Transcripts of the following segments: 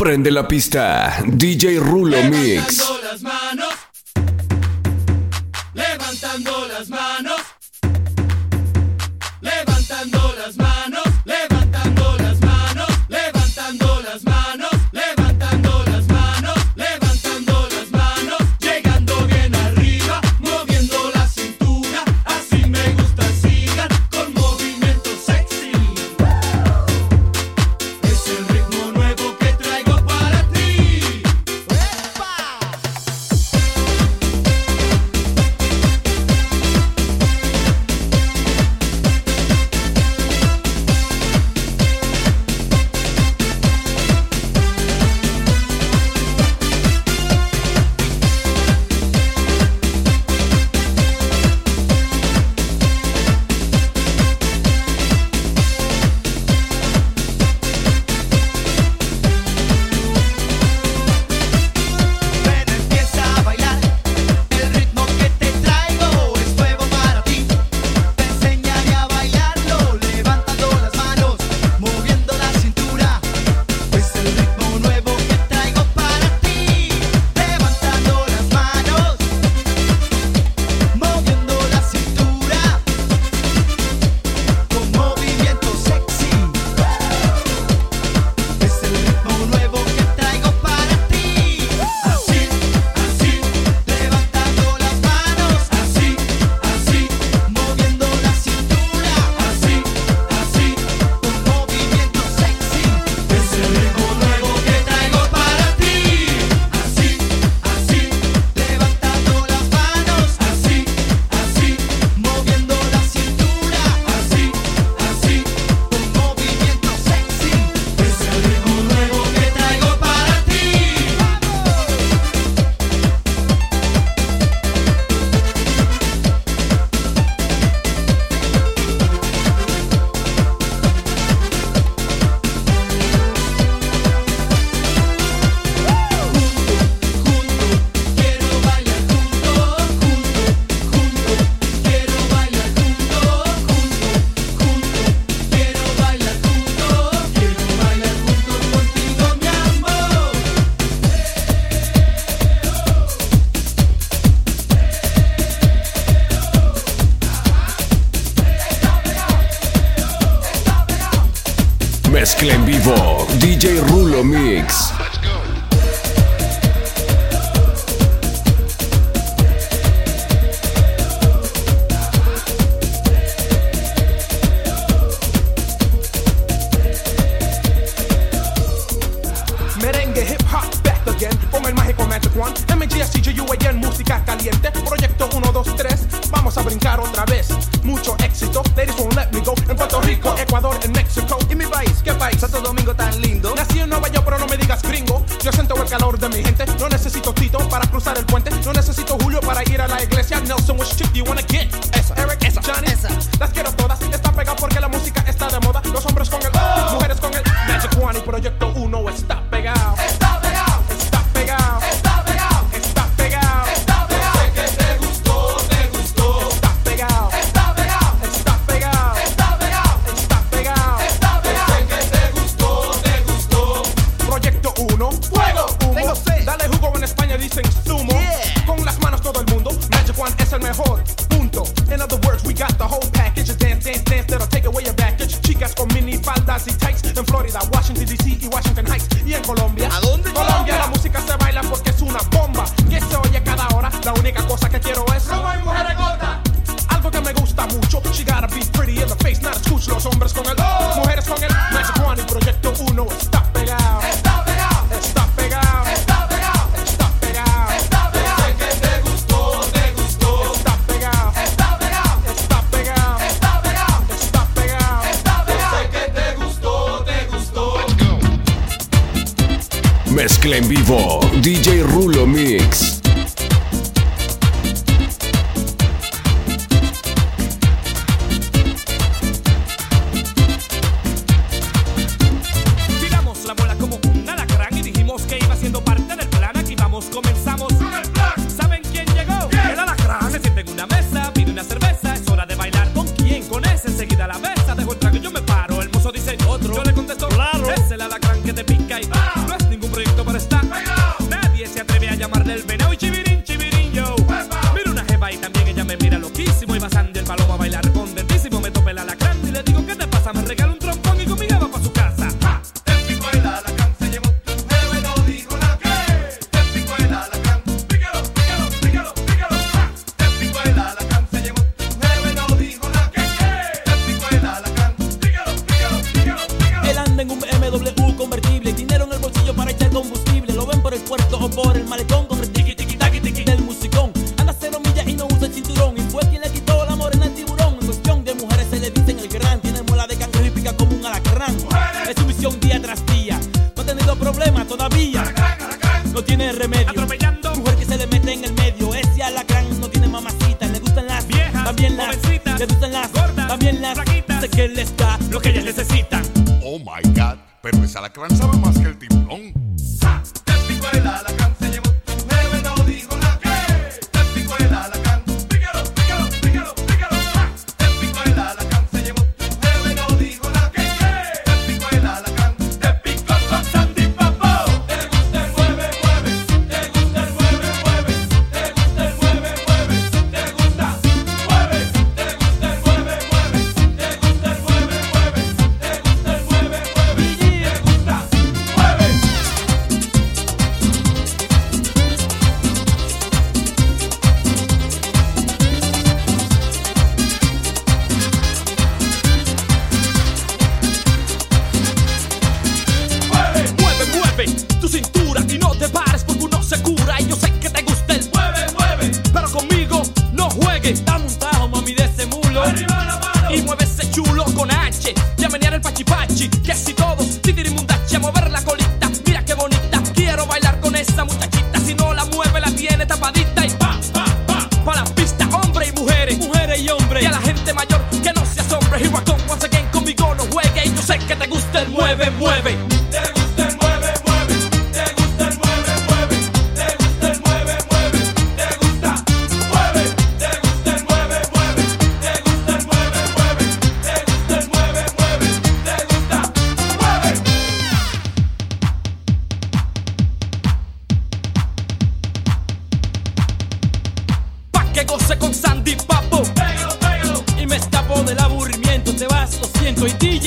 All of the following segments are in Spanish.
Prende la pista. DJ Rulo Mix. Mix. so much to mezcla en vivo. DJ Rulo Mix. más que el timón. Ja, te pico el ala,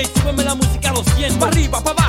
DJ, súbeme la música a los 100. Pa' arriba, pa'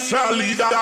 salida.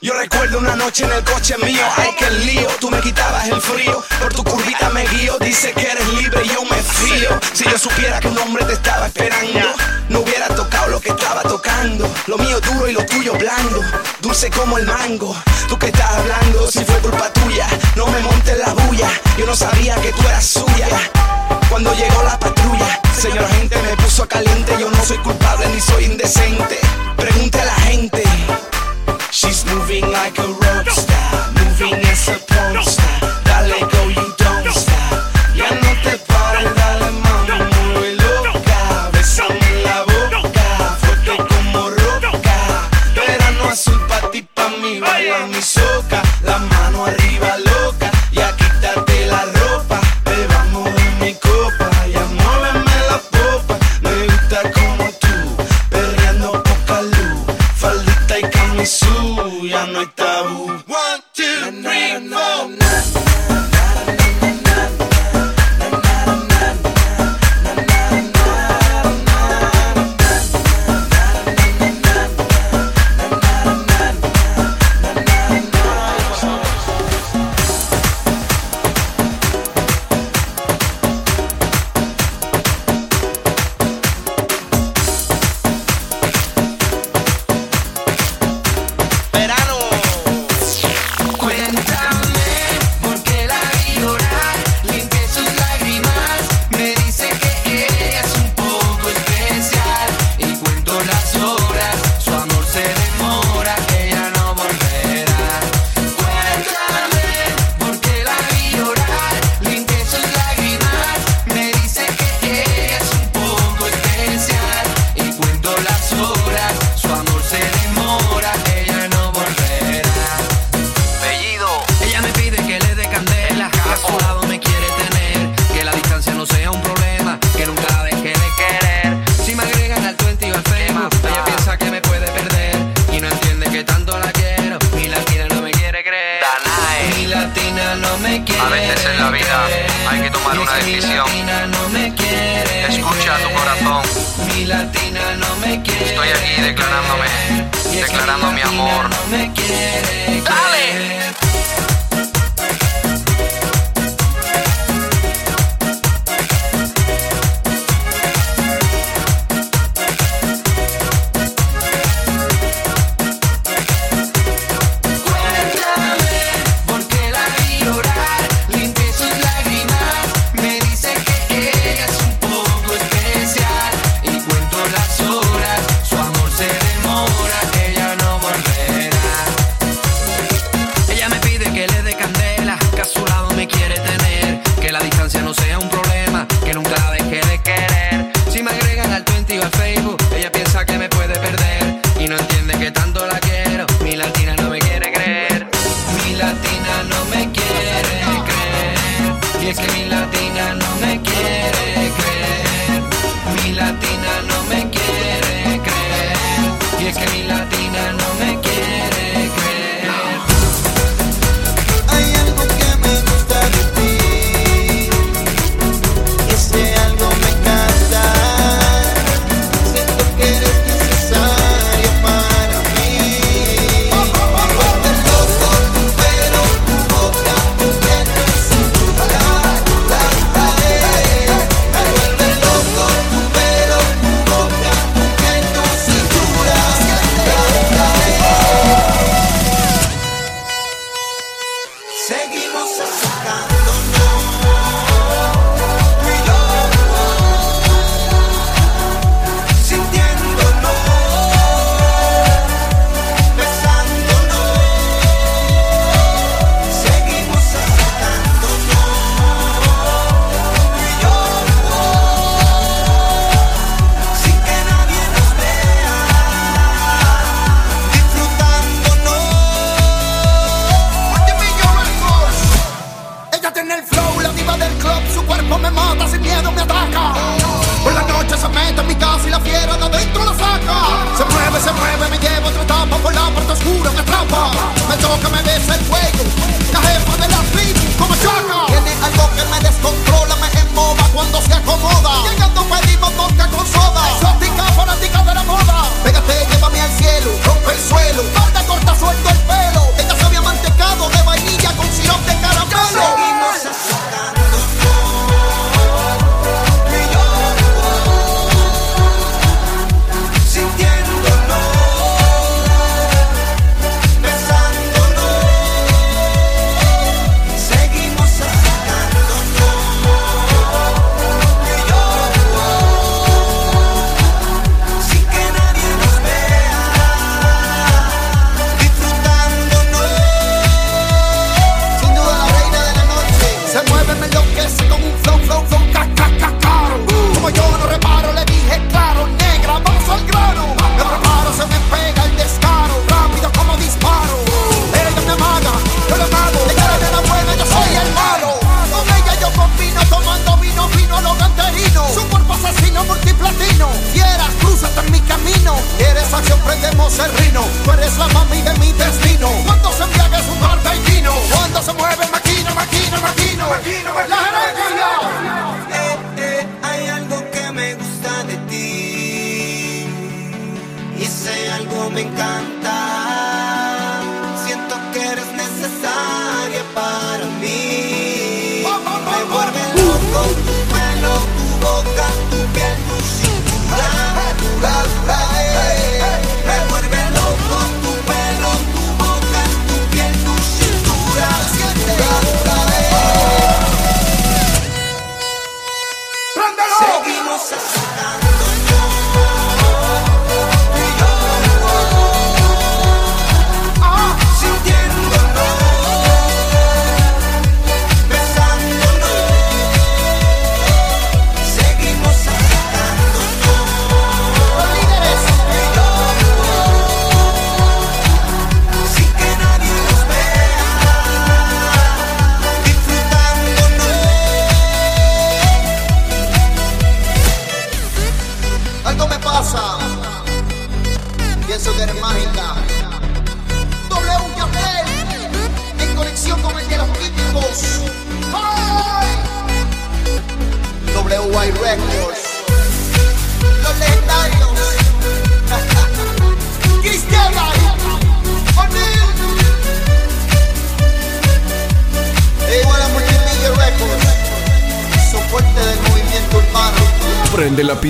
Yo recuerdo una noche en el coche mío, ay que lío, tú me quitabas el frío, por tu curvita me guío, dice que eres libre y yo me fío. Si yo supiera que un hombre te estaba esperando, no hubiera tocado lo que estaba tocando. Lo mío duro y lo tuyo blando, dulce como el mango. Tú que estás hablando, si fue culpa tuya, no me montes la bulla, yo no sabía que tú eras suya. Cuando llegó la patrulla, señora gente me puso caliente, yo no soy culpable ni soy indecente. Pregunta a la gente. She's moving like a rope it.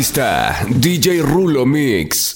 Pista, DJ Rulo Mix.